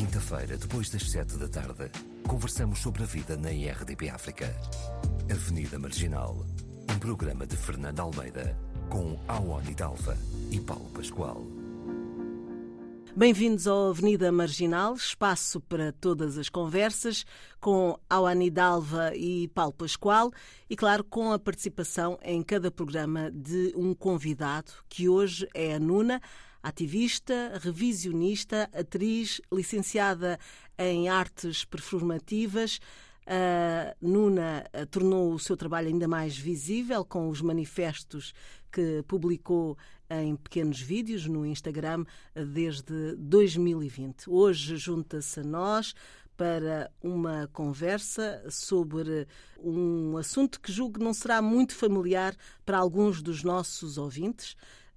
quinta-feira, depois das sete da tarde, conversamos sobre a vida na IRDP África. Avenida Marginal, um programa de Fernando Almeida, com Awani Dalva e Paulo Pascoal. Bem-vindos ao Avenida Marginal, espaço para todas as conversas, com Awani Dalva e Paulo Pascoal e, claro, com a participação em cada programa de um convidado, que hoje é a Nuna, ativista, revisionista, atriz, licenciada em artes performativas. A Nuna tornou o seu trabalho ainda mais visível com os manifestos que publicou em pequenos vídeos no Instagram desde 2020. Hoje junta-se a nós para uma conversa sobre um assunto que julgo não será muito familiar para alguns dos nossos ouvintes.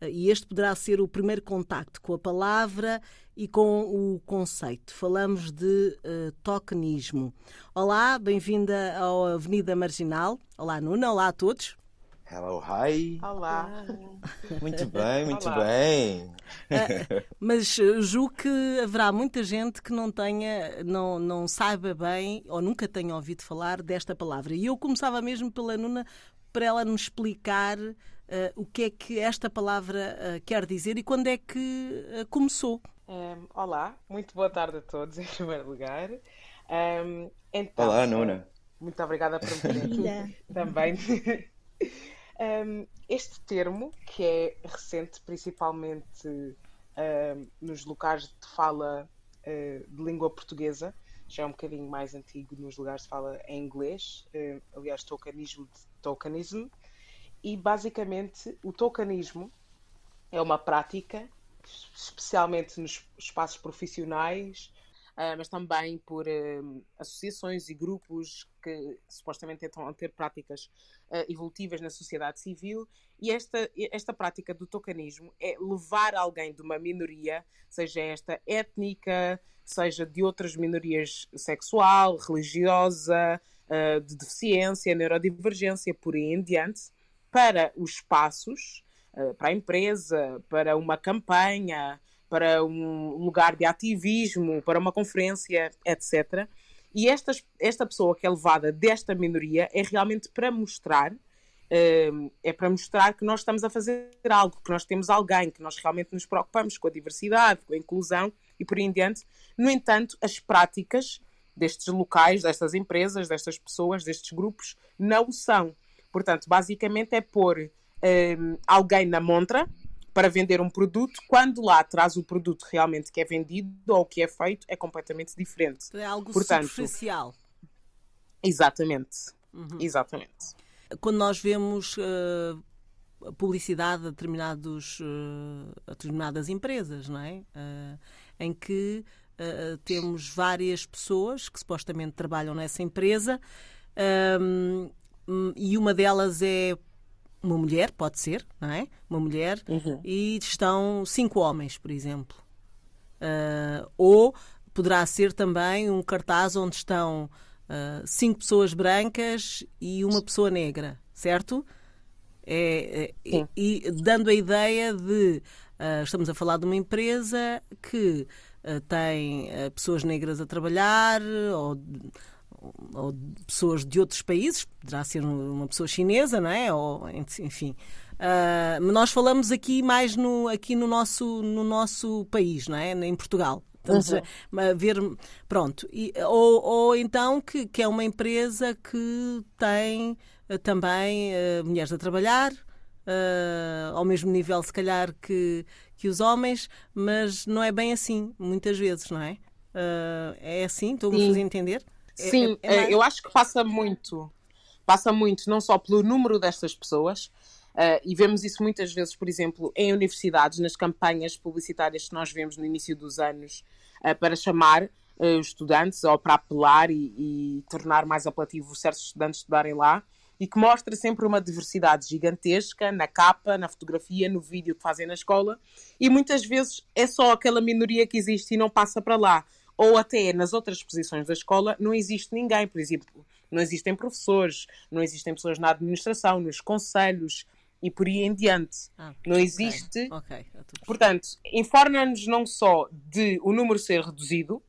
E este poderá ser o primeiro contacto com a palavra e com o conceito. Falamos de uh, tokenismo. Olá, bem-vinda ao Avenida Marginal. Olá, Nuna. Olá a todos. Hello, hi. Olá. Muito bem, muito Olá. bem. Uh, mas julgo que haverá muita gente que não tenha, não, não saiba bem ou nunca tenha ouvido falar desta palavra. E eu começava mesmo pela Nuna para ela nos explicar uh, o que é que esta palavra uh, quer dizer e quando é que uh, começou. Um, olá, muito boa tarde a todos, em primeiro lugar. Um, então, Olá, Nuna. Muito obrigada por me aqui também. um, este termo, que é recente, principalmente nos locais de fala de língua portuguesa, já é um bocadinho mais antigo nos lugares de fala em inglês, aliás, tokenismo tokenism, e basicamente o tokenismo é uma prática, especialmente nos espaços profissionais, uh, mas também por uh, associações e grupos que supostamente tentam ter práticas uh, evolutivas na sociedade civil. E esta, esta prática do tokenismo é levar alguém de uma minoria, seja esta étnica, seja de outras minorias sexual, religiosa, de deficiência, neurodivergência, por aí em diante, para os espaços, para a empresa, para uma campanha, para um lugar de ativismo, para uma conferência, etc. E esta, esta pessoa que é levada desta minoria é realmente para mostrar é para mostrar que nós estamos a fazer algo, que nós temos alguém, que nós realmente nos preocupamos com a diversidade, com a inclusão e por aí em diante. No entanto, as práticas destes locais, destas empresas, destas pessoas, destes grupos, não são. Portanto, basicamente é pôr um, alguém na montra para vender um produto, quando lá atrás o produto realmente que é vendido ou que é feito é completamente diferente. É algo Portanto, superficial. Exatamente. Uhum. Exatamente. Quando nós vemos uh, publicidade a, determinados, uh, a determinadas empresas, não é? Uh, em que temos várias pessoas que supostamente trabalham nessa empresa um, e uma delas é uma mulher, pode ser, não é? Uma mulher, uhum. e estão cinco homens, por exemplo. Uh, ou poderá ser também um cartaz onde estão uh, cinco pessoas brancas e uma pessoa negra, certo? É, é e, e, dando a ideia de estamos a falar de uma empresa que Uh, tem uh, pessoas negras a trabalhar ou, ou, pessoas de outros países, poderá ser uma pessoa chinesa, não é? Ou, enfim. Uh, nós falamos aqui mais no, aqui no, nosso, no nosso país, não é? Em Portugal. Estamos uhum. a, ver. Pronto. E, ou, ou então que, que é uma empresa que tem também mulheres a trabalhar. Uh, ao mesmo nível, se calhar, que, que os homens, mas não é bem assim, muitas vezes, não é? Uh, é assim? Estou-me a fazer entender? Sim, é, é mais... eu acho que passa muito. Passa muito, não só pelo número destas pessoas, uh, e vemos isso muitas vezes, por exemplo, em universidades, nas campanhas publicitárias que nós vemos no início dos anos, para chamar os estudantes ou para apelar e, e tornar mais apelativo certos estudantes estudarem lá e que mostra sempre uma diversidade gigantesca na capa, na fotografia, no vídeo que fazem na escola e muitas vezes é só aquela minoria que existe e não passa para lá. Ou até nas outras posições da escola não existe ninguém, por exemplo, não existem professores, não existem pessoas na administração, nos conselhos e por aí em diante. Ah, não existe. Okay. Okay. Portanto, informa-nos não só de o número ser reduzido,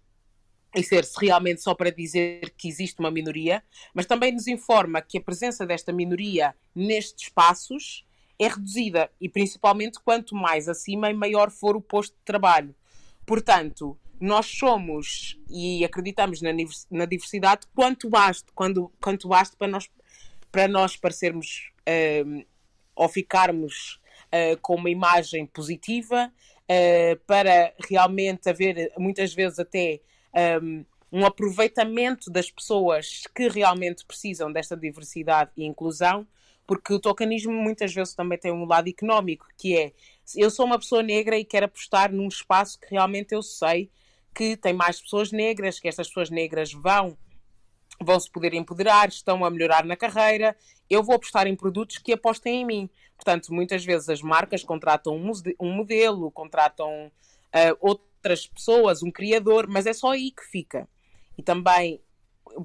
e ser -se realmente só para dizer que existe uma minoria, mas também nos informa que a presença desta minoria nestes espaços é reduzida e principalmente quanto mais acima e maior for o posto de trabalho. Portanto, nós somos e acreditamos na, na diversidade quanto basta, quando, quanto basta para nós, para nós parecermos uh, ou ficarmos uh, com uma imagem positiva, uh, para realmente haver muitas vezes até um, um aproveitamento das pessoas que realmente precisam desta diversidade e inclusão, porque o tokenismo muitas vezes também tem um lado económico, que é eu sou uma pessoa negra e quero apostar num espaço que realmente eu sei que tem mais pessoas negras, que estas pessoas negras vão vão se poder empoderar, estão a melhorar na carreira. Eu vou apostar em produtos que apostem em mim. Portanto, muitas vezes as marcas contratam um modelo, contratam uh, outras pessoas, um criador, mas é só aí que fica. E também,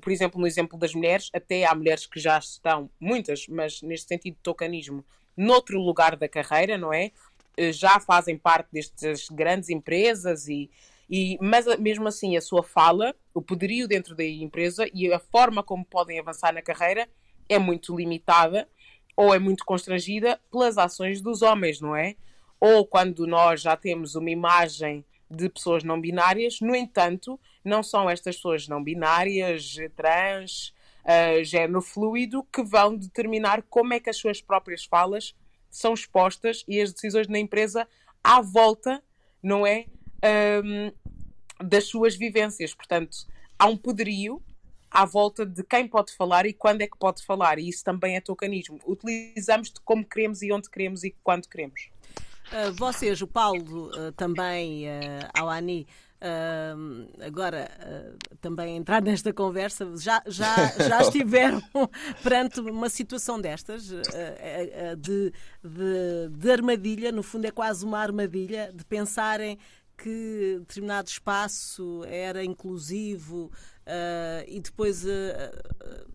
por exemplo, no exemplo das mulheres, até há mulheres que já estão, muitas, mas neste sentido de tocanismo, noutro lugar da carreira, não é? Eh, já fazem parte destas grandes empresas e, e mas mesmo assim a sua fala, o poderio dentro da empresa e a forma como podem avançar na carreira é muito limitada ou é muito constrangida pelas ações dos homens, não é? Ou quando nós já temos uma imagem de pessoas não binárias, no entanto, não são estas pessoas não binárias, trans, uh, género fluido, que vão determinar como é que as suas próprias falas são expostas e as decisões na empresa à volta, não é? Um, das suas vivências. Portanto, há um poderio à volta de quem pode falar e quando é que pode falar. E isso também é tocanismo. Utilizamos de como queremos e onde queremos e quando queremos. Uh, vocês, o Paulo, uh, também, uh, ao Ani, Uh, agora uh, também entrar nesta conversa, já, já, já estiveram perante uma situação destas uh, de, de, de, armadilha, no fundo é quase uma armadilha, de pensarem que determinado espaço era inclusivo e depois,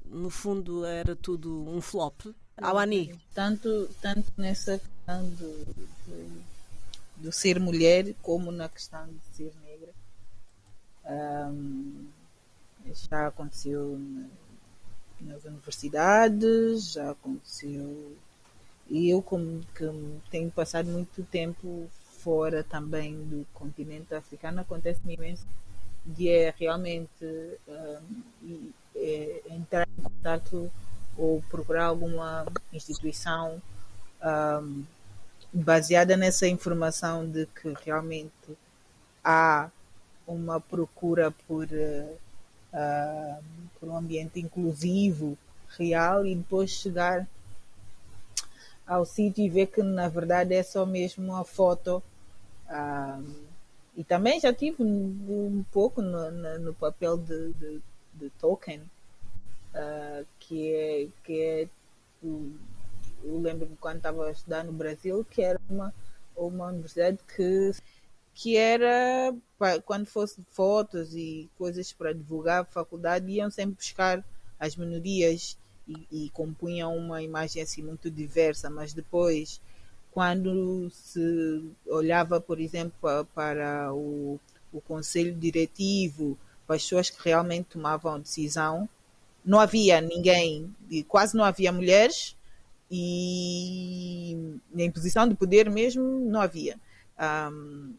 no fundo, era tudo um flop. Awani. Tanto, tanto nessa questão do, do, do ser mulher como na questão de ser um, já aconteceu nas universidades, já aconteceu. E eu, como que tenho passado muito tempo fora também do continente africano, acontece-me imenso de é realmente um, é, entrar em contato ou procurar alguma instituição um, baseada nessa informação de que realmente há uma procura por, uh, por um ambiente inclusivo, real, e depois chegar ao sítio e ver que na verdade é só mesmo uma foto. Uh, e também já tive um, um pouco no, no, no, papel de, de, de Tolkien, uh, que é, que é eu lembro-me quando estava a estudar no Brasil, que era uma, uma universidade que que era quando fosse fotos e coisas para divulgar a faculdade iam sempre buscar as minorias e, e compunham uma imagem assim muito diversa mas depois quando se olhava por exemplo para o, o conselho diretivo para as pessoas que realmente tomavam decisão não havia ninguém quase não havia mulheres e em posição de poder mesmo não havia um,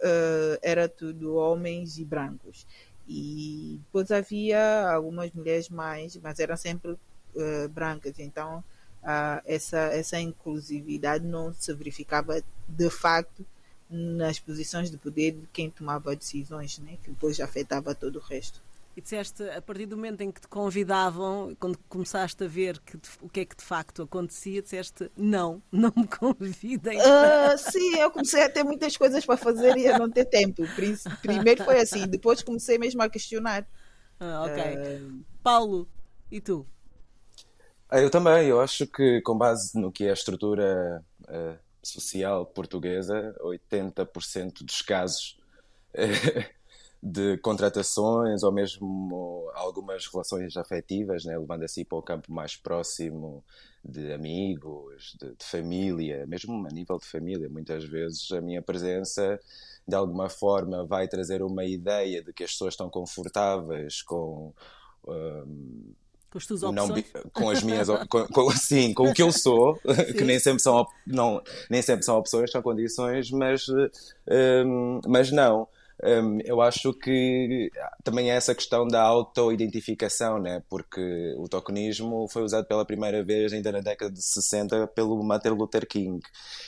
uh, era tudo homens e brancos. E depois havia algumas mulheres mais, mas eram sempre uh, brancas. Então uh, essa, essa inclusividade não se verificava de facto nas posições de poder de quem tomava decisões, né? que depois afetava todo o resto. E disseste, a partir do momento em que te convidavam, quando começaste a ver que, o que é que de facto acontecia, disseste, não, não me convidem. Uh, sim, eu comecei a ter muitas coisas para fazer e a não ter tempo. Primeiro foi assim, depois comecei mesmo a questionar. Ah, ok. Uh... Paulo, e tu? Ah, eu também, eu acho que com base no que é a estrutura uh, social portuguesa, 80% dos casos de contratações ou mesmo algumas relações afetivas, né? levando assim para o campo mais próximo de amigos, de, de, família, mesmo a nível de família. Muitas vezes a minha presença, de alguma forma, vai trazer uma ideia de que as pessoas estão confortáveis com. Um, com as tuas opções? Não, com as minhas, com, com, sim, com o que eu sou, que nem sempre são, não, nem sempre são opções, são condições, mas, um, mas não. Um, eu acho que também é essa questão da auto-identificação, né? porque o tokenismo foi usado pela primeira vez ainda na década de 60 pelo Martin Luther King.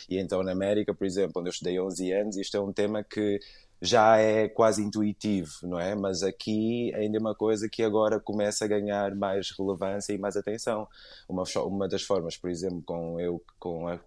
E então na América, por exemplo, onde eu estudei 11 anos, isto é um tema que já é quase intuitivo, não é? Mas aqui ainda é uma coisa que agora começa a ganhar mais relevância e mais atenção. Uma, uma das formas, por exemplo, com eu, com a,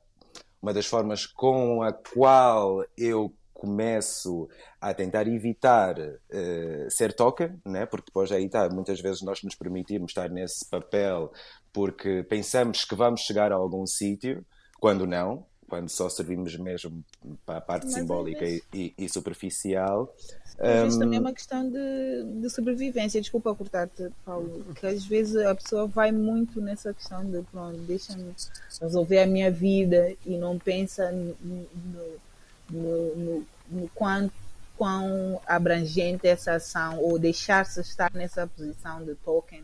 uma das formas com a qual eu começo a tentar evitar uh, ser token, né? porque depois aí está, muitas vezes nós nos permitimos estar nesse papel porque pensamos que vamos chegar a algum sítio, quando não, quando só servimos mesmo para a parte Mas simbólica e, e, e, superficial. Um... também é uma questão de, de sobrevivência. Desculpa cortar-te, Paulo, que às vezes a pessoa vai muito nessa questão de pronto, deixa-me resolver a minha vida e não pensa no, no, no, no, no quanto quão abrangente essa ação ou deixar-se estar nessa posição de token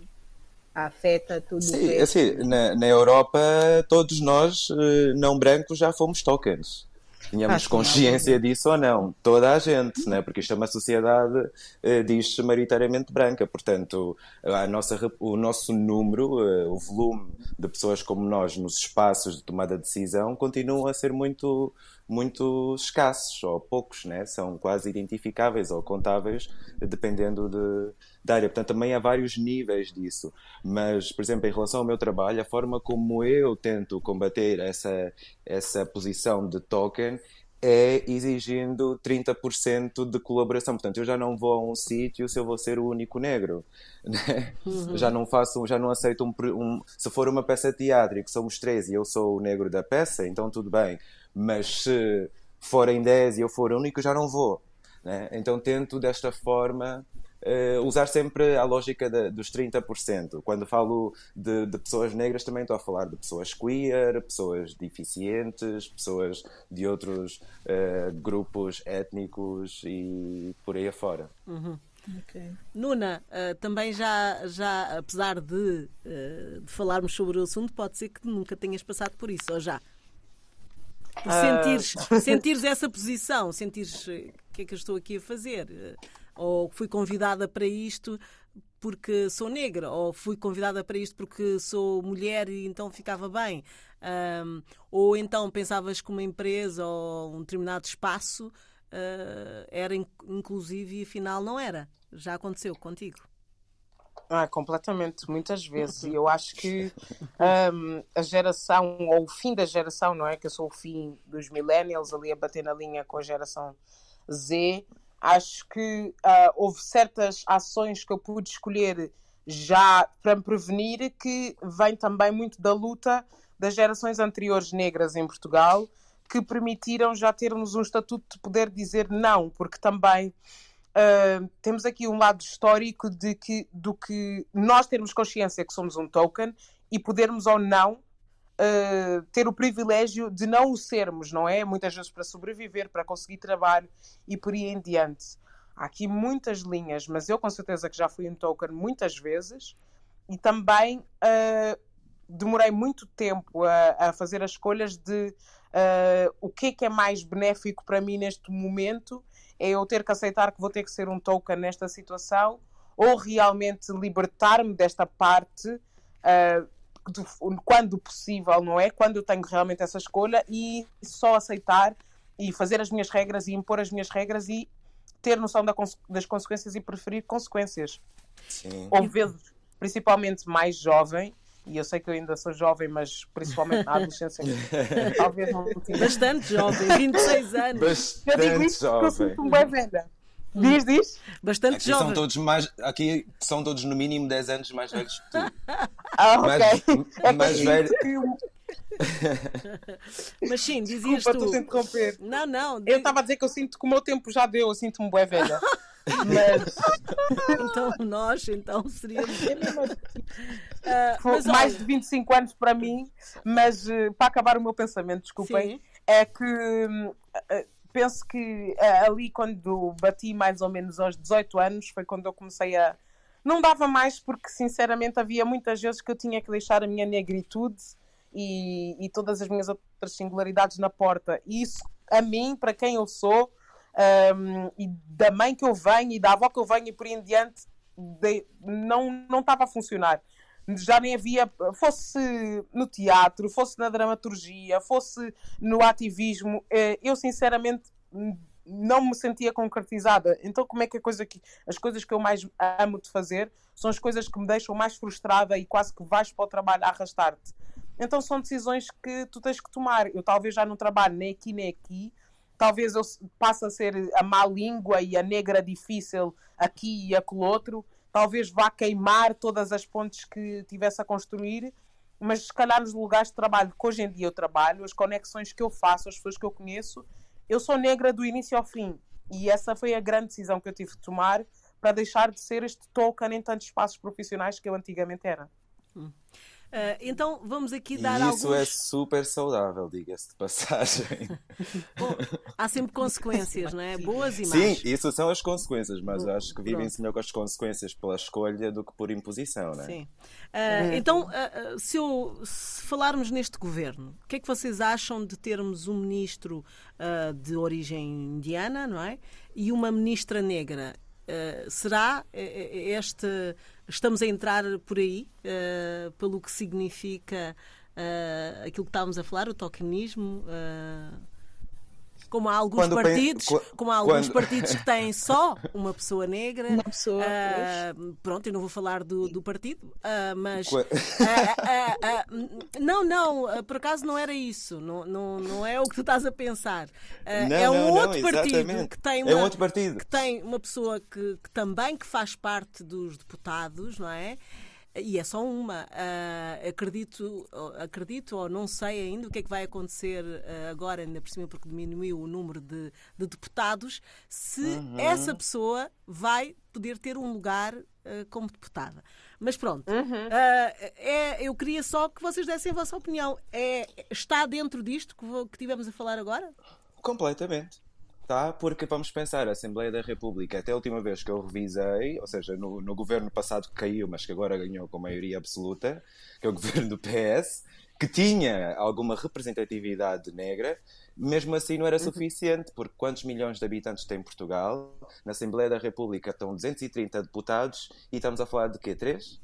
afeta tudo Sim, assim, na, na Europa todos nós eh, não brancos já fomos tokens. Tínhamos consciência não. disso ou não? Toda a gente, né? porque isto é uma sociedade, eh, diz maioritariamente branca, portanto, a nossa, o nosso número, eh, o volume de pessoas como nós nos espaços de tomada de decisão continua a ser muito, muito escassos ou poucos, né? são quase identificáveis ou contáveis, dependendo de, da área. Portanto, também há vários níveis disso. Mas, por exemplo, em relação ao meu trabalho, a forma como eu tento combater essa, essa posição de token é exigindo 30% de colaboração. Portanto, eu já não vou a um sítio se eu vou ser o único negro. Né? Uhum. Já não faço, já não aceito um, um, Se for uma peça teatro que somos três e eu sou o negro da peça, então tudo bem. Mas se forem 10 e eu for o único, já não vou. Né? Então tento desta forma uh, usar sempre a lógica de, dos 30%. Quando falo de, de, pessoas negras, também estou a falar de pessoas queer, pessoas deficientes, pessoas de outros uh, grupos étnicos e por aí afora. Uhum. Okay. Nuna, uh, também já, já apesar de, uh, de, falarmos sobre o assunto, pode ser que nunca tenhas passado por isso, ou já? Uh... Sentires, sentires essa posição, sentires o que é que eu estou aqui a fazer? ou fui convidada para isto porque sou negra, ou fui convidada para isto porque sou mulher e então ficava bem. Um, ou então pensavas que uma empresa ou um determinado espaço uh, era inclusive e afinal não era. Já aconteceu contigo? Ah, completamente, muitas vezes. E eu acho que um, a geração, ou o fim da geração, não é? Que eu sou o fim dos millennials, ali a bater na linha com a geração Z, Acho que uh, houve certas ações que eu pude escolher já para me prevenir que vem também muito da luta das gerações anteriores negras em Portugal que permitiram já termos um estatuto de poder dizer não, porque também uh, temos aqui um lado histórico de que, do que nós termos consciência que somos um token e podermos ou não uh, ter o privilégio de não o sermos, não é? Muitas vezes para sobreviver, para conseguir trabalho e por aí em diante. Há aqui muitas linhas, mas eu com certeza que já fui um token muitas vezes e também uh, demorei muito tempo a, a, fazer as escolhas de uh, o que é que é mais benéfico para mim neste momento. É eu ter que aceitar que vou ter que ser um token nesta situação ou realmente libertar-me desta parte uh, quando possível, não é? Quando eu tenho realmente essa escolha e só aceitar e fazer as minhas regras e impor as minhas regras e ter noção das consequências e preferir consequências. Sim. Ou vezes, principalmente mais jovem, e eu sei que eu ainda sou jovem, mas principalmente na adolescência, talvez não tinha. Bastante jovem, 26 anos. Bastante eu digo isso jovem. eu sinto-me bem velha. Diz, diz. Bastante aqui jovem. São todos mais, aqui são todos no mínimo 10 anos mais velhos que tu. Ah, ok. Mais, é mais velho. Mas sim, dizias Desculpa, tu. interromper. Não, não. Eu estava a dizer que eu sinto que o meu tempo já deu, eu sinto-me bué velha. Mas. então nós, então, seríamos. É mesmo... uh, mas, mais olha... de 25 anos para mim, mas uh, para acabar o meu pensamento, desculpem, Sim. é que. Uh, penso que ali quando bati mais ou menos aos 18 anos foi quando eu comecei a. Não dava mais porque, sinceramente, havia muitas vezes que eu tinha que deixar a minha negritude e, e todas as minhas outras singularidades na porta. E isso, a mim, para quem eu sou, um, e da mãe que eu venho e da avó que eu venho e por aí em diante, de, não, não estava a funcionar. Já nem havia, fosse no teatro, fosse na dramaturgia, fosse no ativismo, eh, eu sinceramente não me sentia concretizada. Então, como é que a coisa que as coisas que eu mais amo de fazer são as coisas que me deixam mais frustrada e quase que vais para o trabalho arrastar-te. Então, são decisões que tu tens que tomar. Eu talvez já não trabalho nem aqui nem aqui, talvez eu passe a ser a má língua e a negra difícil aqui e aquele outro, talvez vá queimar todas as pontes que tivesse a construir, mas se calhar nos lugares de trabalho que hoje em dia eu trabalho, as conexões que eu faço, as pessoas que eu conheço, eu sou negra do início ao fim. E essa foi a grande decisão que eu tive de tomar para deixar de ser este token em tantos espaços profissionais que eu antigamente era. Hum. Uh, então vamos aqui dar e isso alguns... é super saudável, diga-se de passagem. Bom, há sempre consequências, não é? Boas e más. Sim, isso são as consequências, mas Bom, acho que vivem-se melhor com as consequências pela escolha do que por imposição, não é? Sim. Uh, então, uh, se, eu, se, falarmos neste governo, o que é que vocês acham de termos um ministro de origem indiana, não é? E uma ministra negra? Será este estamos a entrar por aí, uh, pelo que significa uh, aquilo que estávamos a falar, o tokenismo. Como há alguns quando partidos, como há alguns quando... partidos que têm só uma pessoa negra. Uma pessoa. Uh, pronto, eu não vou falar do, do partido, uh, mas. Uh, não, não, por acaso não era isso. Não, não, não é o que tu estás a pensar. Não, é um não, outro não, partido que tem uma, é um outro partido. que tem uma pessoa que, que também que faz parte dos deputados, não é? E é só uma. Uh, acredito, acredito ou não sei ainda o que é que vai acontecer uh, agora, ainda por cima, porque diminuiu o número de, de deputados, se uhum. essa pessoa vai poder ter um lugar uh, como deputada. Mas pronto, uhum. é, eu queria só que vocês dessem a vossa opinião. É, está dentro disto que, que tivemos a falar agora? Completamente está, porque vamos pensar, a Assembleia da República, até a última vez que eu revisei, ou seja, no, no governo passado que caiu, mas que agora ganhou com maioria absoluta, que é o governo do PS, que tinha alguma representatividade negra, mesmo assim não era uhum. suficiente, porque quantos milhões de habitantes tem Portugal? Na Assembleia da República estão 230 deputados e estamos a falar de quê? Três?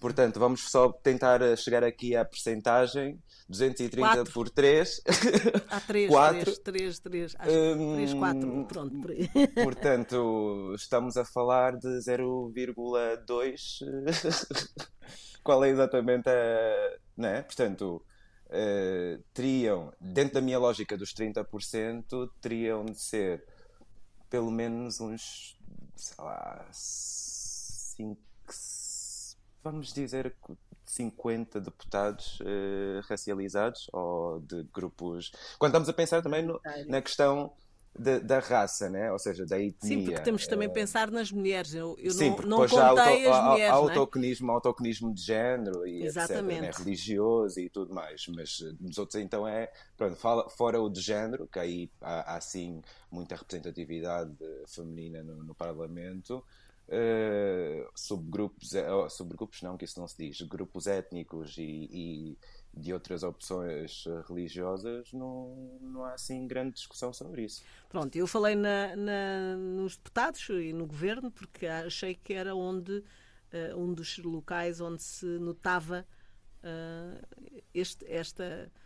Portanto, vamos só tentar chegar aqui à percentagem. 230 quatro. por 3. Há 3, 4. 3, 3, 3. Acho um, 3, 4. Pronto, por aí. Portanto, estamos a falar de 0,2. Qual é exatamente a. Né? Portanto, uh, teriam, dentro da minha lógica dos 30%, teriam de ser pelo menos uns, sei lá, 5 vamos dizer, 50 deputados uh, racializados ou de grupos. Quando estamos a pensar também no, na questão de, da raça, né? ou seja, da etnia. Sim, porque temos também uh... pensar nas mulheres. Eu, eu Sim, não, não contei auto, as mulheres. Há autoconismo, é? autoconismo de género e Exatamente. etc. Né? Religioso e tudo mais. Mas eh, nos outros, então, é. Pronto, fala, fora o de género, que aí há, há sim muita representatividade feminina no, no Parlamento. Uh, subgrupos, uh, subgrupos não, que isso não se diz, grupos étnicos e, e, de outras opções religiosas, não, não há assim grande discussão sobre isso. Pronto, eu falei na, na, nos deputados e no governo porque achei que era onde uh, um dos locais onde se notava este, esta Uh,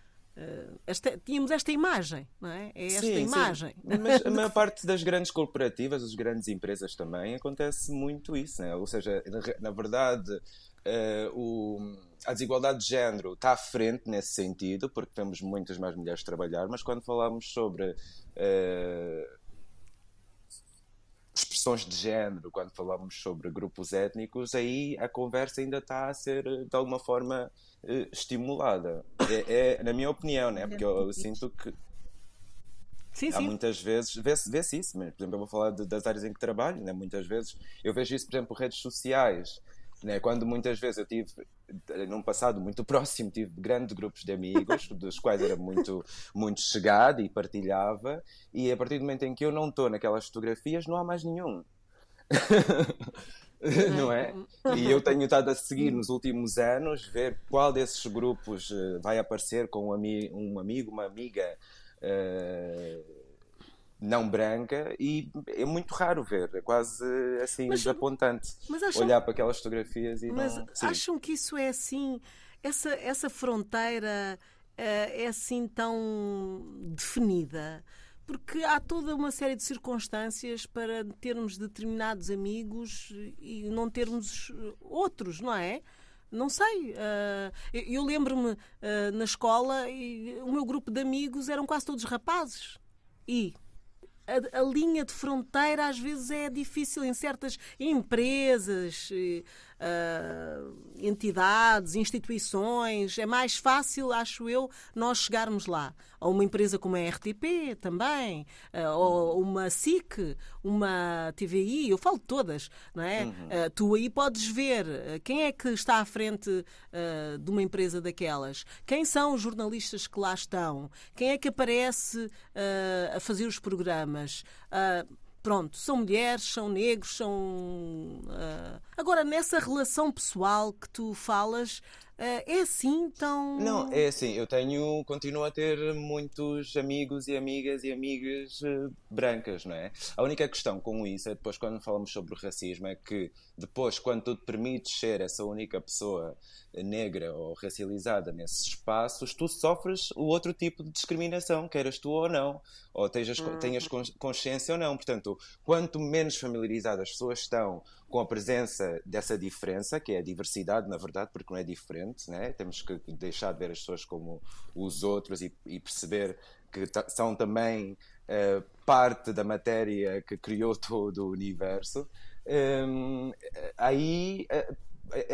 esta, tínhamos esta imagem, não é? É esta sim, imagem. Sim. Mas a maior parte das grandes corporativas, as grandes empresas também, acontece muito isso, né? Ou seja, na, na verdade, uh, o, a desigualdade de género está à frente nesse sentido, porque temos muitas mais mulheres a trabalhar, mas quando falamos sobre uh, expressões de género, quando falamos sobre grupos étnicos, aí a conversa ainda está a ser, de alguma forma, estimulada. É, é, na minha opinião, né? porque eu, eu sinto que. Sim, Há sim. muitas vezes, vê-se vê isso, mas, por exemplo, eu vou falar de, das áreas em que trabalho, né? muitas vezes eu vejo isso, por exemplo, redes sociais, né? quando muitas vezes eu tive, num passado muito próximo, tive grandes grupos de amigos, dos quais era muito, muito chegado e partilhava, e a partir do momento em que eu não estou naquelas fotografias, não há mais nenhum. não é? E eu tenho estado a seguir nos últimos anos, ver qual desses grupos uh, vai aparecer com um, ami um amigo, uma amiga uh, não branca, e é muito raro ver, é quase assim mas, desapontante mas acham, olhar para aquelas fotografias e mas não. Acham que isso é assim, essa, essa fronteira uh, é assim tão definida? porque há toda uma série de circunstâncias para termos determinados amigos e não termos outros, não é? Não sei. Uh, eu lembro-me na escola e o meu grupo de amigos eram quase todos rapazes. E a, a, linha de fronteira às vezes é difícil em certas empresas, uh, entidades, instituições. É mais fácil, acho eu, nós chegarmos lá. Ou uma empresa como a RTP também, uh, ou uma SIC, uma TVI, eu falo de todas, não é? Uhum. Uh, tu aí podes ver quem é que está à frente de uma empresa daquelas, quem são os jornalistas que lá estão, quem é que aparece a fazer os programas. Uh, pronto, são mulheres, são negros, são. Uh... Agora, nessa relação pessoal que tu falas, é assim tão. Não, é assim, eu tenho. continuo a ter muitos amigos e amigas e amigas uh, brancas, não é? A única questão com isso é depois, quando falamos sobre o racismo, é que depois, quando tu te permites ser essa única pessoa negra ou racializada nesses espaços, tu sofres o outro tipo de discriminação, queiras tu ou não, ou tenhas, uhum. tenhas consciência ou não. Portanto, quanto menos familiarizadas as pessoas estão com a presença dessa diferença, que é a diversidade, na verdade, porque não é diferente, né? temos que deixar de ver as pessoas como os outros e, e perceber que são também uh, parte da matéria que criou todo o universo. Um, aí uh,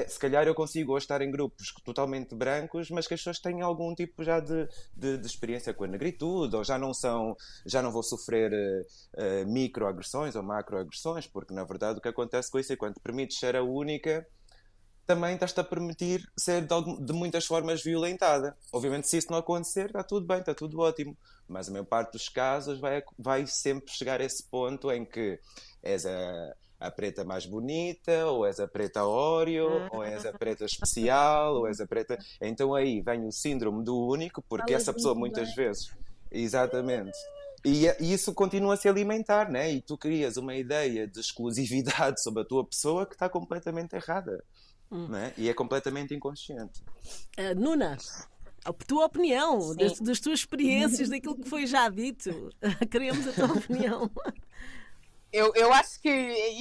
se calhar eu consigo hoje estar em grupos totalmente brancos, mas que as pessoas têm algum tipo já de, de, de experiência com a negritude, ou já não são, já não vou sofrer uh, microagressões ou macroagressões, porque na verdade o que acontece com isso é quando permites ser a única, também estás-te a permitir ser de, de, muitas formas violentada. Obviamente, se isso não acontecer, está tudo bem, está tudo ótimo. Mas a maior parte dos casos vai, vai sempre chegar a esse ponto em que és a a preta mais bonita, ou és a preta Oreo, ou és a preta especial, ou és a preta. Então aí vem o síndrome do único, porque essa pessoa muitas vezes. Exatamente. E, e, isso continua a se alimentar, né? E tu crias uma ideia de exclusividade sobre a tua pessoa que está completamente errada. Hum. Né? E é completamente inconsciente. Uh, Nuna, a tua opinião, das, das, tuas experiências, daquilo que foi já dito. Queremos a tua opinião. Eu, eu acho que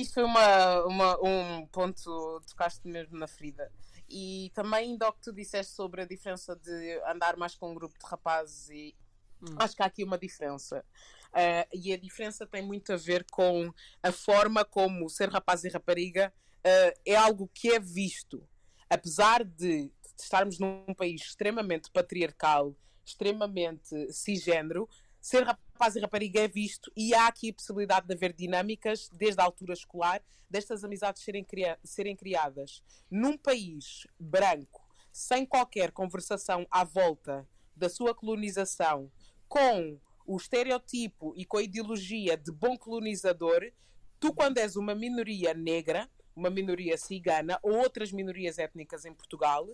isto foi uma, uma, um ponto, tocaste mesmo na ferida. E também ainda o que tu disseste sobre a diferença de andar mais com um grupo de rapazes e hum. acho que há aqui uma diferença. Uh, e a diferença tem muito a ver com a forma como ser rapaz e rapariga uh, é algo que é visto. Apesar de estarmos num país extremamente patriarcal, extremamente cisgênero, ser rapaz e rapariga é visto e há aqui a possibilidade de haver dinâmicas, desde a altura escolar, destas amizades serem, cria serem criadas num país branco, sem qualquer conversação à volta da sua colonização, com o estereotipo e com a ideologia de bom colonizador, tu, quando és uma minoria negra, uma minoria cigana ou outras minorias étnicas em Portugal,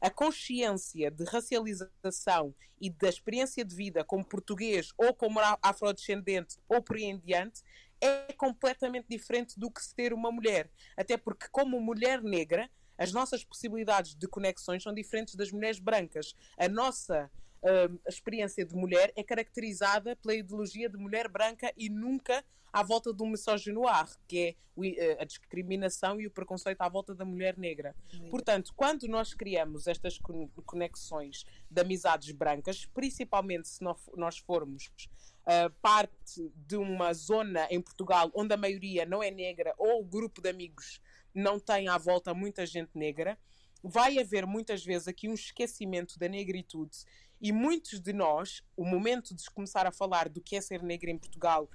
a consciência de racialização e da experiência de vida como português ou como afrodescendente ou por aí em diante é completamente diferente do que ser uma mulher. Até porque, como mulher negra, as nossas possibilidades de conexões são diferentes das mulheres brancas. A nossa uh, experiência de mulher é caracterizada pela ideologia de mulher branca e nunca à volta do misogynoir, que é uh, a discriminação e o preconceito à volta da mulher negra. Portanto, quando nós criamos estas conexões de amizades brancas, principalmente se nós formos Uh, parte de uma zona em Portugal onde a maioria não é negra ou o grupo de amigos não tem à volta muita gente negra, vai haver muitas vezes aqui um esquecimento da negritude E muitos de nós, o momento de começar a falar do que é ser negro em Portugal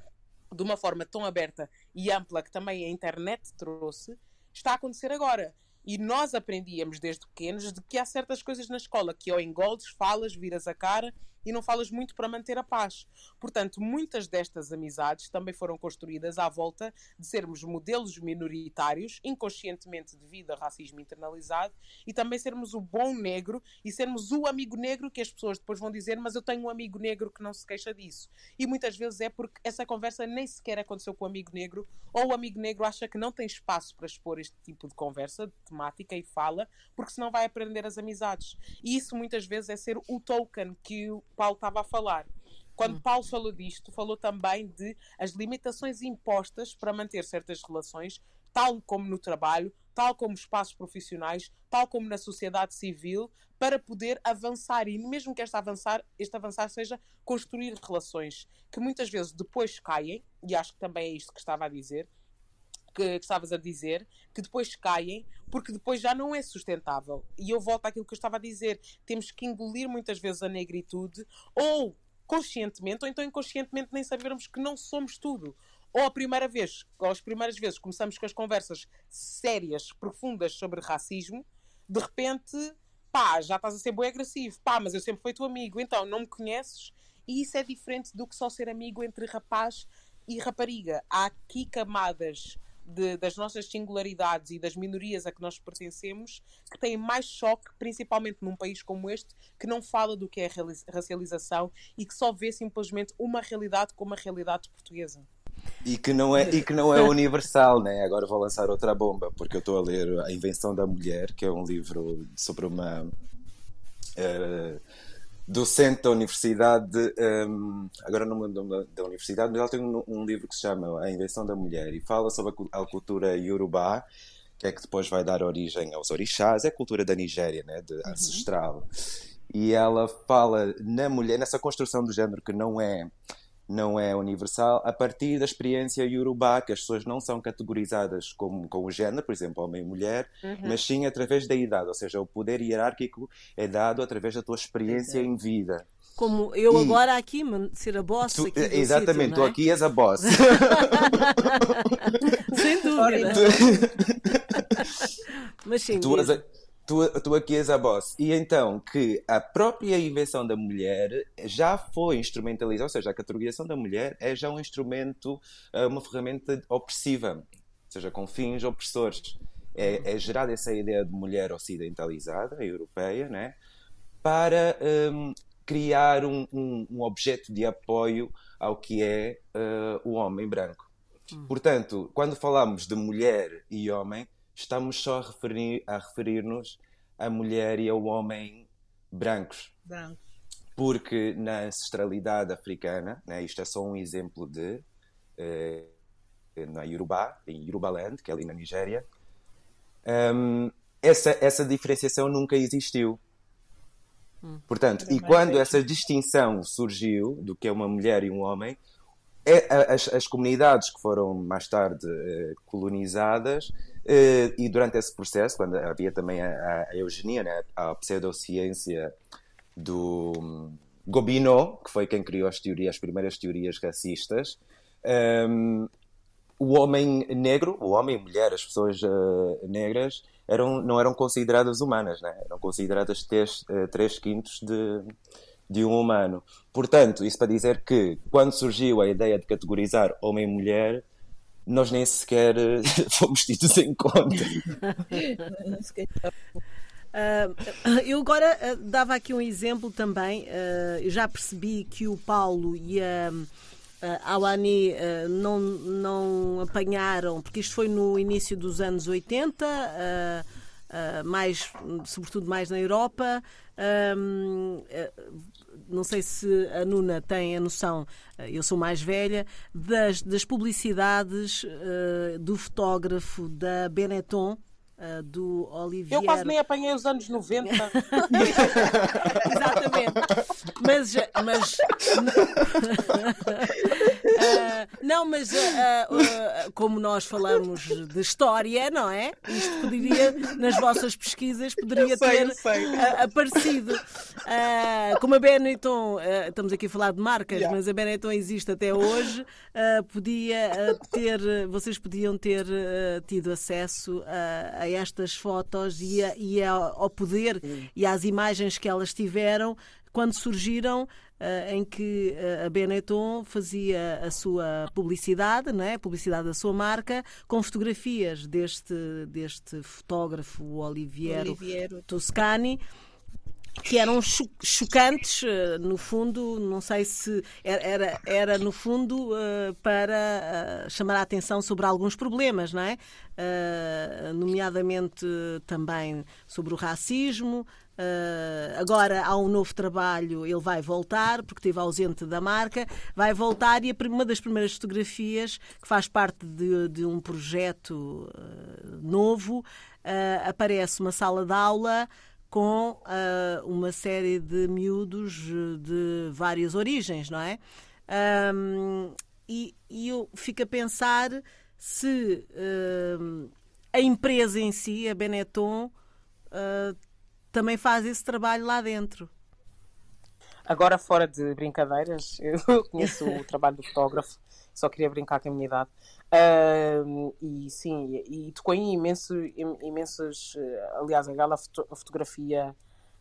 de uma forma tão aberta e ampla que também a internet trouxe, está a acontecer agora. E nós aprendíamos desde pequenos de que há certas coisas na escola que ou engoldes, falas, viras a cara e não falas muito para manter a paz. Portanto, muitas destas amizades também foram construídas à volta de sermos modelos minoritários, inconscientemente devido a racismo internalizado, e também sermos o bom negro e sermos o amigo negro que as pessoas depois vão dizer, mas eu tenho um amigo negro que não se queixa disso. E muitas vezes é porque essa conversa nem sequer aconteceu com o amigo negro, ou o amigo negro acha que não tem espaço para expor este tipo de conversa, de temática e fala, porque senão vai aprender as amizades. E isso muitas vezes é ser o token que Paulo estava a falar. Quando hum. Paulo falou disto, falou também de as limitações impostas para manter certas relações, tal como no trabalho, tal como espaços profissionais, tal como na sociedade civil, para poder avançar e mesmo que este avançar, este avançar seja construir relações que muitas vezes depois caem, e acho que também é isto que estava a dizer, que, que, estavas a dizer, que depois caem, porque depois já não é sustentável. E eu volto àquilo que eu estava a dizer: temos que engolir muitas vezes a negritude, ou conscientemente, ou então inconscientemente, nem sabermos que não somos tudo. Ou a primeira vez, ou as primeiras vezes começamos com as conversas sérias, profundas sobre racismo, de repente, pá, já estás a ser bem agressivo, pá, mas eu sempre fui teu amigo, então não me conheces. E isso é diferente do que só ser amigo entre rapaz e rapariga. Há aqui camadas de, das nossas singularidades e das minorias a que nós pertencemos que têm mais choque, principalmente num país como este, que não fala do que é racialização e que só vê simplesmente uma realidade como a realidade portuguesa. E que não é, e que não é universal, né? Agora vou lançar outra bomba, porque eu estou a ler A Invenção da Mulher, que é um livro sobre uma. Uh, docente da universidade, um, agora não me lembro da universidade, mas ela tem um, um, livro que se chama A Invenção da Mulher e fala sobre a, a cultura iorubá, que é que depois vai dar origem aos orixás, é a cultura da Nigéria, né, de, uhum. ancestral. E ela fala na mulher, nessa construção do género que não é não é universal a partir da experiência iorubá, que as pessoas não são categorizadas como, com o género, por exemplo, homem e mulher, uhum. mas sim através da idade, ou seja, o poder hierárquico é dado através da tua experiência em vida. Como eu e agora aqui, ser a boss tu, aqui Exatamente, sítio, tu é? aqui és a boss. Sem dúvida. mas sim, tu és a tu, tu aqui és a boss. E então que a própria invenção da mulher já foi instrumentalizada, ou seja, a categorização da mulher é já um instrumento, eh, uma ferramenta opressiva, ou seja, com fins opressores. É, é gerada essa ideia de mulher ocidentalizada, europeia, né? para um, criar um, um, um, objeto de apoio ao que é uh, o homem branco. Hum. Portanto, quando falamos de mulher e homem, estamos só a referir a referir-nos à mulher e ao homem brancos. Brancos. Porque na ancestralidade africana, né, isto é só um exemplo de eh, na Yorubá, em Yorubaland, que é ali na Nigéria, um, essa, essa diferenciação nunca existiu. Hum. Portanto, e quando essa distinção surgiu do que é uma mulher e um homem, é, as, as comunidades que foram mais tarde eh, colonizadas e durante esse processo, quando havia também a, a eugenia, né, a pseudociência do um, Gobineau, que foi quem criou as teorias, as primeiras teorias racistas, um, o homem negro, o homem e mulher, as pessoas uh, negras, eram, não eram consideradas humanas, né? eram consideradas três, uh, três quintos de, de um humano. Portanto, isso para dizer que quando surgiu a ideia de categorizar homem e mulher, nós nem sequer eh, fomos tidos em conta. Uh, eu agora uh, dava aqui um exemplo também. Uh, já percebi que o Paulo e a, a Awani não, não apanharam, porque isto foi no início dos anos 80, mais, sobretudo mais na Europa não sei se a Nuna tem a noção, eh, eu sou mais velha, das, das publicidades uh, do fotógrafo da Benetton. Uh, do Olivier. Eu quase nem apanhei os anos 90. Exatamente. Mas. mas uh, não, mas uh, uh, como nós falamos de história, não é? Isto poderia, nas vossas pesquisas, poderia sei, ter aparecido. como a Benetton, estamos aqui a falar de marcas, yeah. mas a Benetton existe até hoje, podia ter, vocês podiam ter tido acesso a, a estas fotos e, a, e ao poder e às imagens que elas tiveram quando surgiram uh, em que eh, a Benetton fazia a sua publicidade, não é? a publicidade da sua marca, com fotografias deste, deste fotógrafo Oliviero, Oliviero. Toscani que eram chocantes, eh, no fundo, não sei se era, era no fundo para chamar a atenção sobre alguns problemas, não é? Nomeadamente também sobre o racismo, Uh, agora há um novo trabalho, ele vai voltar, porque esteve ausente da marca, vai voltar e uma das primeiras fotografias, que faz parte de, de um projeto uh, novo, uh, aparece uma sala de aula com uma série de miúdos de várias origens, não é? Um, e, e, eu fico a pensar se a empresa em si, a Benetton, também faz esse trabalho lá dentro. Agora, fora de brincadeiras, eu conheço o trabalho do fotógrafo, só queria brincar com a minha idade. Uh, e sim, e tocou em imenso, imensos. Eh, aliás, aquela foto, fotografia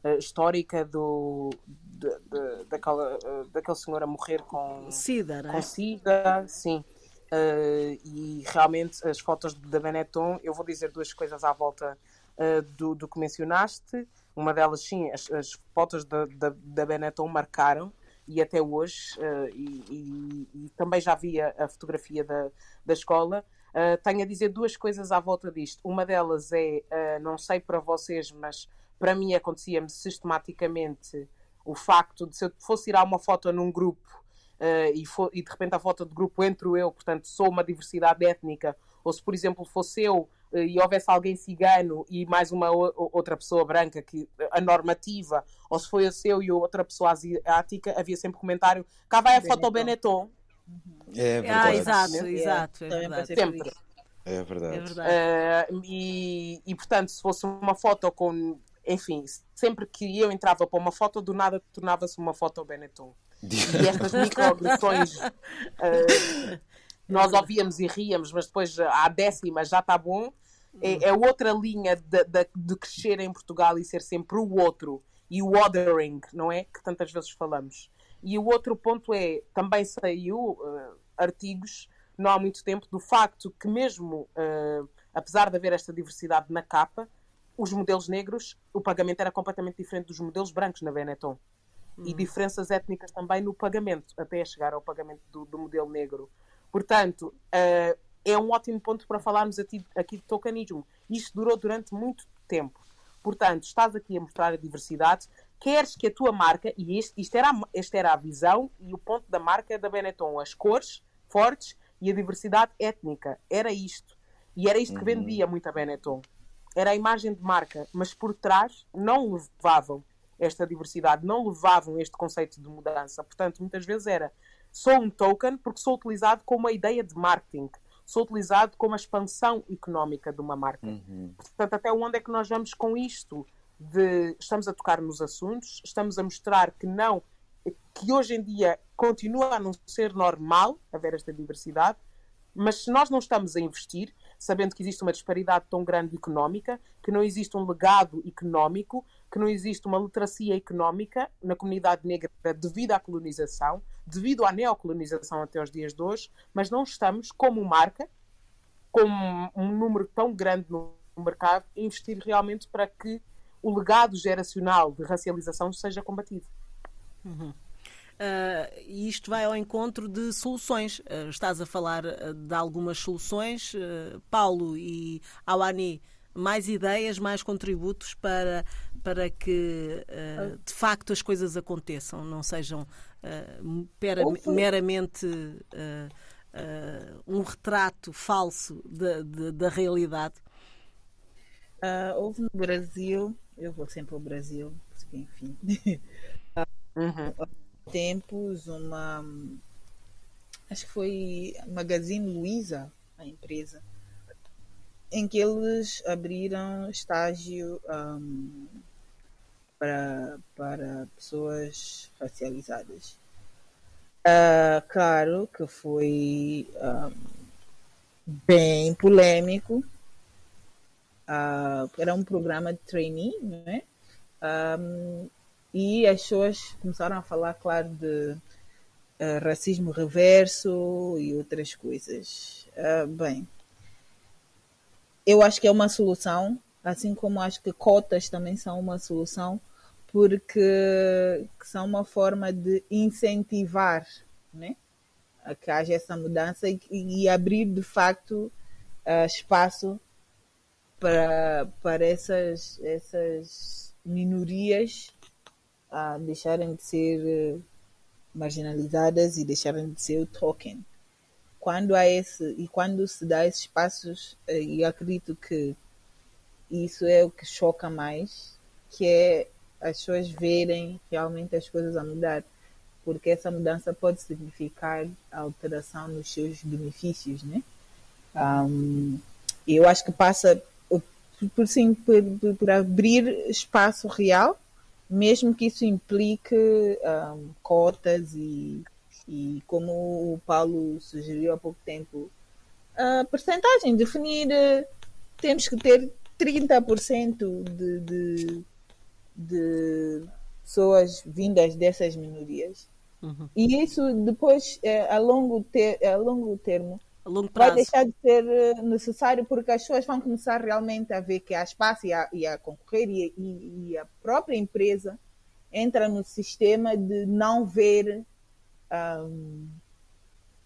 uh, histórica do, de, de, daquela, uh, daquele senhor a morrer com SIDA, com SIDA, sim. Uh, e realmente as fotos da Benetton, eu vou dizer duas coisas à volta do, do que mencionaste. Uma delas, sim, as, as fotos da, da, da, Benetton marcaram e até hoje, uh, e, e, e, também já via a fotografia da, da escola. Uh, tenho a dizer duas coisas à volta disto. Uma delas é, uh, não sei para vocês, mas para mim acontecia-me sistematicamente o facto de se eu fosse tirar uma foto num grupo uh, e, for, e, de repente a foto de grupo entro eu, portanto sou uma diversidade étnica, ou se por exemplo fosse eu eh, e houvesse alguém cigano e mais uma outra pessoa branca que a normativa, ou se foi a seu e outra pessoa asiática, havia sempre comentário: cá vai a Benetton. foto Benetton. É ah, verdade. Ah, exato, exato. É verdade. Sempre. É verdade. É verdade. Uh, e, e portanto, se fosse uma foto com. Enfim, sempre que eu entrava para uma foto, do nada tornava-se uma foto Benetton. e estas microagressões uh, nós ouvíamos e ríamos, mas depois à décima já está bom. É, é, outra linha de, de, de, crescer em Portugal e ser sempre o outro e o othering, não é? Que tantas vezes falamos. E o outro ponto é, também saiu uh, artigos, não há muito tempo, do facto que mesmo, uh, apesar de haver esta diversidade na capa, os modelos negros, o pagamento era completamente diferente dos modelos brancos na Benetton. E hum. diferenças étnicas também no pagamento, até chegar ao pagamento do, do modelo negro. Portanto, uh, é um ótimo ponto para falarmos aqui, aqui de tokenismo. Isto durou durante muito tempo. Portanto, estás aqui a mostrar a diversidade, queres que a tua marca, e este, isto era, esta era a visão e o ponto da marca da Benetton, as cores fortes e a diversidade étnica. Era isto. E era isto que uhum. vendia muito a Benetton. Era a imagem de marca, mas por trás não levavam esta diversidade, não levavam este conceito de mudança. Portanto, muitas vezes era sou um token porque sou utilizado como uma ideia de marketing, sou utilizado como a expansão económica de uma marca. Uhum. Portanto, até onde é que nós vamos com isto? De, estamos a tocar nos assuntos, estamos a mostrar que não, que hoje em dia continua a não ser normal haver esta diversidade, mas se nós não estamos a investir, sabendo que existe uma disparidade tão grande económica, que não existe um legado económico, que não existe uma literacia económica na comunidade negra devido à colonização, devido à neocolonização até os dias de hoje, mas não estamos, como marca, com um número tão grande no mercado, a investir realmente para que o legado geracional de racialização seja combatido. Uhum. Uh, e isto vai ao encontro de soluções. Uh, estás a falar uh, de algumas soluções, Paulo e Awani, mais ideias, mais contributos para, para que de facto as coisas aconteçam, não sejam pera, meramente um retrato falso da, da, da realidade. houve no Brasil, eu vou sempre ao Brasil, porque enfim. Uhum tempos uma acho que foi Magazine Luiza, a empresa, em que eles abriram estágio um, para, para pessoas racializadas. Uh, claro que foi um, bem polêmico. Uh, era um programa de trainee, não é? Um, e as pessoas começaram a falar, claro, de uh, racismo reverso e outras coisas. Bem, eu acho que é uma solução, assim como acho que cotas também são uma solução, porque são uma forma de incentivar né, a que haja essa mudança e, e abrir de facto uh, espaço para, para essas, essas minorias a deixarem de ser eh, marginalizadas e deixarem de ser o token. Quando há esse e quando se dá esses passos, eh, e acredito que isso é o que choca mais, que é as pessoas verem realmente as coisas a mudar, porque essa mudança pode significar alteração nos seus benefícios, né? Um, eu acho que passa por, sim por, por abrir espaço real mesmo que isso implique um, cotas e, e, como o Paulo sugeriu há pouco tempo, a percentagem, definir temos que ter 30% de, de, de pessoas vindas dessas minorias. Uhum. E isso depois, é, a, longo ter, a longo termo, vai deixar de ser eh, necessário porque as pessoas vão começar realmente a ver que há espaço e a, e a concorrer e, e, e, a própria empresa entra no sistema de não ver um,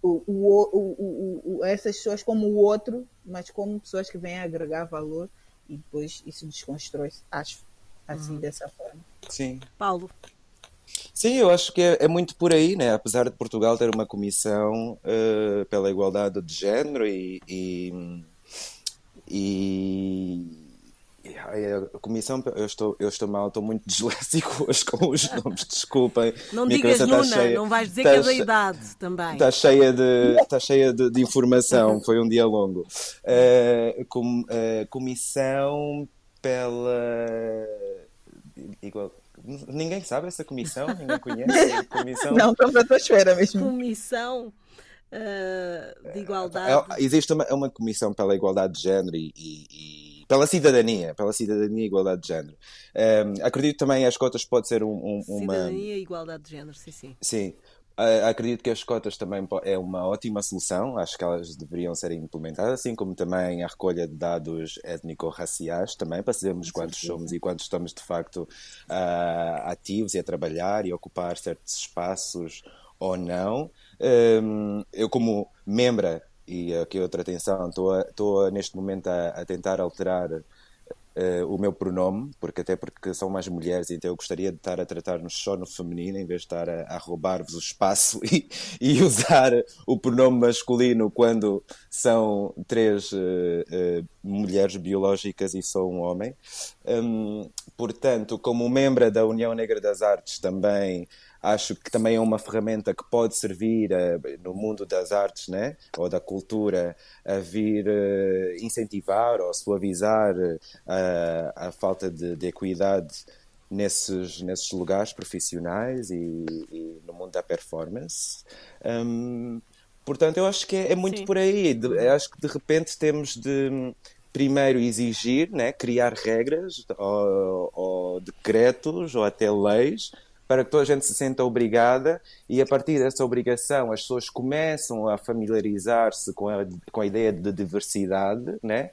o, o, o, essas pessoas como o outro, mas como pessoas que vêm agregar valor e depois isso desconstrói, acho, assim, uhum. dessa forma. Sim. Paulo. Sim, eu acho que é, é, muito por aí, né? Apesar de Portugal ter uma comissão uh, pela igualdade de género e, e, e a comissão, eu estou, eu estou mal, estou muito disléxico hoje com os nomes, desculpem. Não digas Nuna, cheia, não vais dizer que é da idade também. Está cheia de, está cheia de, de informação, foi um dia longo. Uh, com, uh, comissão pela. Igual, Ninguém sabe essa comissão? Ninguém conhece? Comissão... Não, estamos à tua esfera mesmo. Comissão uh, de Igualdade. É, existe uma, uma comissão pela igualdade de género e, e, e pela cidadania, pela cidadania e igualdade de género. Um, acredito também as cotas pode ser um, um, uma. Cidadania e igualdade de género, sim, sim. Sim. Uh, acredito que as cotas também é uma ótima solução, acho que elas deveriam ser implementadas, assim como também a recolha de dados étnico-raciais, também para sabermos quantos somos e quantos estamos de facto uh, ativos e a trabalhar e ocupar certos espaços ou não. Um, eu, como membro, e aqui outra atenção, estou neste momento a, a tentar alterar uh, o meu pronome, porque até porque são mais mulheres, então eu gostaria de estar a tratar-nos só no feminino, em vez de estar a, a roubar-vos o espaço e, e, usar o pronome masculino quando são três uh, uh, mulheres biológicas e sou um homem. Um, portanto, como membro da União Negra das Artes também acho que também é uma ferramenta que pode servir uh, no mundo das artes né, ou da cultura a vir uh, incentivar ou suavizar uh, a falta de, de, equidade nesses, nesses lugares profissionais e, e no mundo da performance. Um, portanto, eu acho que é, é muito Sim. por aí. De, acho que de repente temos de primeiro exigir, né, criar regras ou, ou decretos ou até leis para que toda a gente se sinta obrigada e a partir dessa obrigação as pessoas começam a familiarizar-se com a, com a ideia de diversidade, né?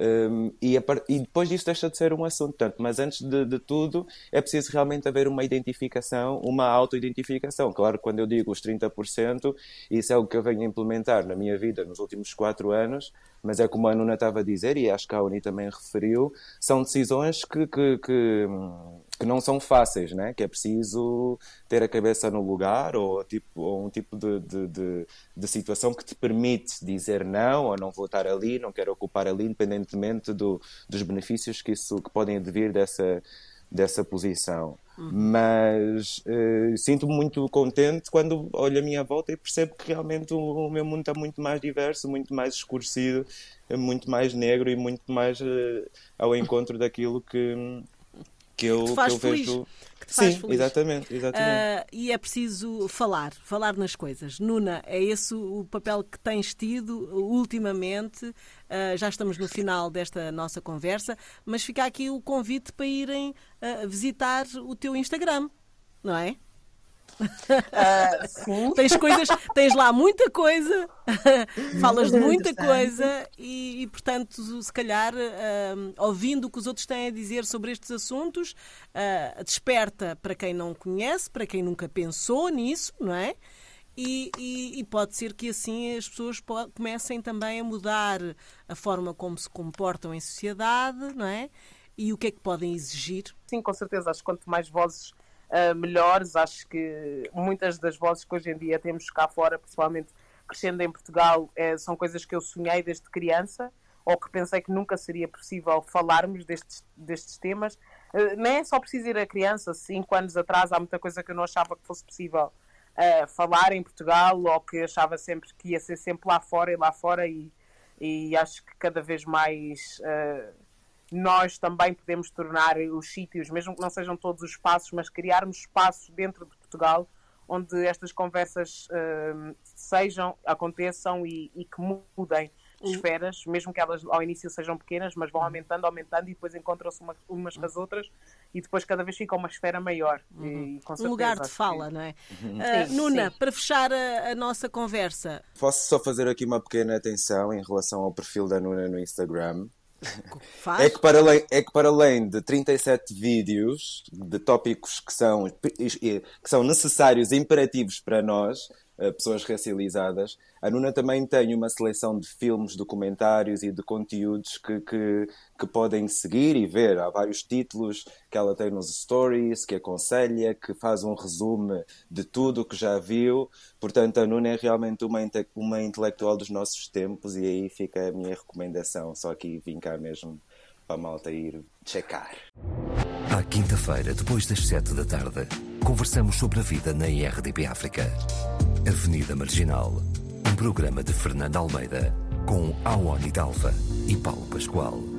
Um, e, a, e, depois disso deixa de ser um assunto. Tanto, mas antes de, de, tudo, é preciso realmente haver uma identificação, uma auto-identificação. Claro, quando eu digo os 30%, isso é o que eu venho implementar na minha vida nos últimos quatro anos, mas é como a Nuna estava a dizer, e acho que a Uni também referiu, são decisões que, que, que que não são fáceis, né? que é preciso ter a cabeça no lugar ou, tipo, ou um tipo de, de, de, de, situação que te permite dizer não ou não vou estar ali, não quero ocupar ali, independentemente do, dos benefícios que, isso, que podem advir dessa, dessa posição. Uhum. Mas uh, sinto-me muito contente quando olho a minha volta e percebo que realmente o, o meu mundo está muito mais diverso, muito mais escurecido, muito mais negro e muito mais uh, ao encontro daquilo que, que eu, que, que eu vejo te faz Sim, feliz. exatamente, exatamente. Uh, e é preciso falar, falar nas coisas. Nuna, é esse o papel que tens tido ultimamente. Uh, já estamos no final desta nossa conversa, mas fica aqui o convite para irem uh, visitar o teu Instagram, não é? Uh, tens coisas, tens lá muita coisa, falas de muita coisa e, e, portanto, se calhar, uh, ouvindo o que os outros têm a dizer sobre estes assuntos, uh, desperta para quem não conhece, para quem nunca pensou nisso, não é? E, e, e, pode ser que assim as pessoas comecem também a mudar a forma como se comportam em sociedade, não é? E o que é que podem exigir? Sim, com certeza. Acho que quanto mais vozes uh, melhores. Acho que muitas das vozes que hoje em dia temos cá fora, principalmente crescendo em Portugal, é, são coisas que eu sonhei desde criança ou que pensei que nunca seria possível falarmos destes, destes temas. Uh, nem é só preciso ir a criança, cinco anos atrás há muita coisa que eu não achava que fosse possível uh, falar em Portugal ou que achava sempre que ia ser sempre lá fora e lá fora e, e acho que cada vez mais uh, nós também podemos tornar os sítios, mesmo que não sejam todos os espaços, mas criarmos espaços dentro de Portugal onde estas conversas uh, sejam, aconteçam e, e que mudem esferas, mesmo que elas ao início sejam pequenas, mas vão aumentando, aumentando e depois encontram-se uma, umas com as outras e depois cada vez fica uma esfera maior. Uhum. E, certeza, um lugar de fala, que... não é? Uh, sim, Nuna, sim. para fechar a, a, nossa conversa. Posso só fazer aqui uma pequena atenção em relação ao perfil da Nuna no Instagram. Faz? É que, para além, é que para além de 37 vídeos de tópicos que são, que são necessários e imperativos para nós, pessoas racializadas. A Nuna também tem uma seleção de filmes, documentários e de conteúdos que, que, que, podem seguir e ver. Há vários títulos que ela tem nos stories, que aconselha, que faz um resumo de tudo o que já viu. Portanto, a Nuna é realmente uma, uma intelectual dos nossos tempos e aí fica a minha recomendação. Só aqui vim cá mesmo para a malta ir checar. À quinta-feira, depois das sete da tarde, conversamos sobre a vida na IRDP África. Avenida Marginal, um programa de Fernando Almeida com Awani Dalva e Paulo Pascoal.